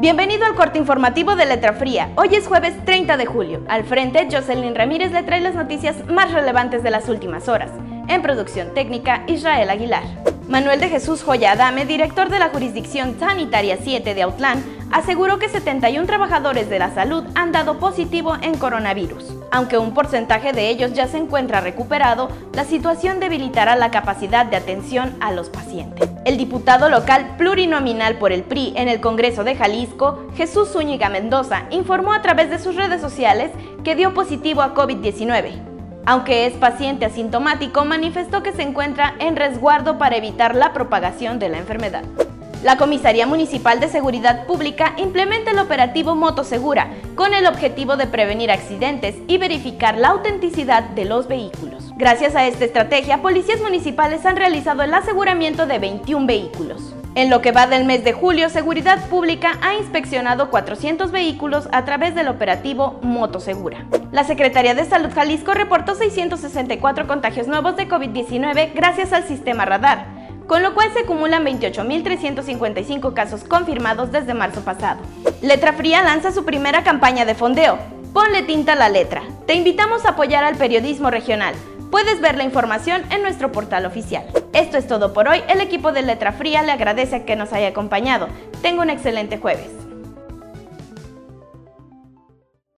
Bienvenido al corte informativo de Letra Fría. Hoy es jueves 30 de julio. Al frente, Jocelyn Ramírez le trae las noticias más relevantes de las últimas horas. En producción técnica, Israel Aguilar. Manuel de Jesús Joya Adame, director de la Jurisdicción Sanitaria 7 de Autlán, aseguró que 71 trabajadores de la salud han dado positivo en coronavirus. Aunque un porcentaje de ellos ya se encuentra recuperado, la situación debilitará la capacidad de atención a los pacientes. El diputado local plurinominal por el PRI en el Congreso de Jalisco, Jesús Zúñiga Mendoza, informó a través de sus redes sociales que dio positivo a COVID-19. Aunque es paciente asintomático, manifestó que se encuentra en resguardo para evitar la propagación de la enfermedad. La Comisaría Municipal de Seguridad Pública implementa el operativo Motosegura con el objetivo de prevenir accidentes y verificar la autenticidad de los vehículos. Gracias a esta estrategia, policías municipales han realizado el aseguramiento de 21 vehículos. En lo que va del mes de julio, Seguridad Pública ha inspeccionado 400 vehículos a través del operativo Motosegura. La Secretaría de Salud Jalisco reportó 664 contagios nuevos de COVID-19 gracias al sistema radar, con lo cual se acumulan 28.355 casos confirmados desde marzo pasado. Letra Fría lanza su primera campaña de fondeo. Ponle tinta a la letra. Te invitamos a apoyar al periodismo regional. Puedes ver la información en nuestro portal oficial. Esto es todo por hoy. El equipo de Letra Fría le agradece que nos haya acompañado. Tenga un excelente jueves.